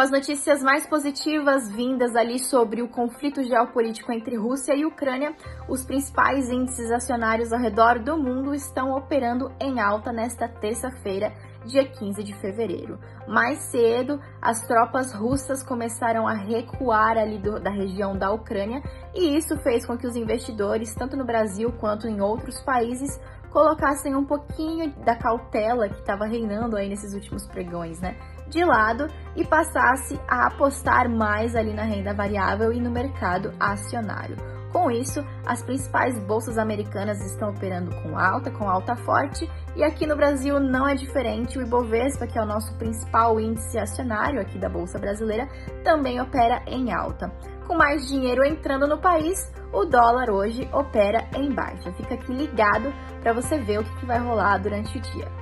Com as notícias mais positivas vindas ali sobre o conflito geopolítico entre Rússia e Ucrânia, os principais índices acionários ao redor do mundo estão operando em alta nesta terça-feira, dia 15 de fevereiro. Mais cedo, as tropas russas começaram a recuar ali do, da região da Ucrânia e isso fez com que os investidores, tanto no Brasil quanto em outros países, colocassem um pouquinho da cautela que estava reinando aí nesses últimos pregões, né? De lado e passasse a apostar mais ali na renda variável e no mercado acionário. Com isso, as principais bolsas americanas estão operando com alta, com alta forte, e aqui no Brasil não é diferente. O Ibovespa, que é o nosso principal índice acionário aqui da bolsa brasileira, também opera em alta. Com mais dinheiro entrando no país, o dólar hoje opera em baixa. Fica aqui ligado para você ver o que vai rolar durante o dia.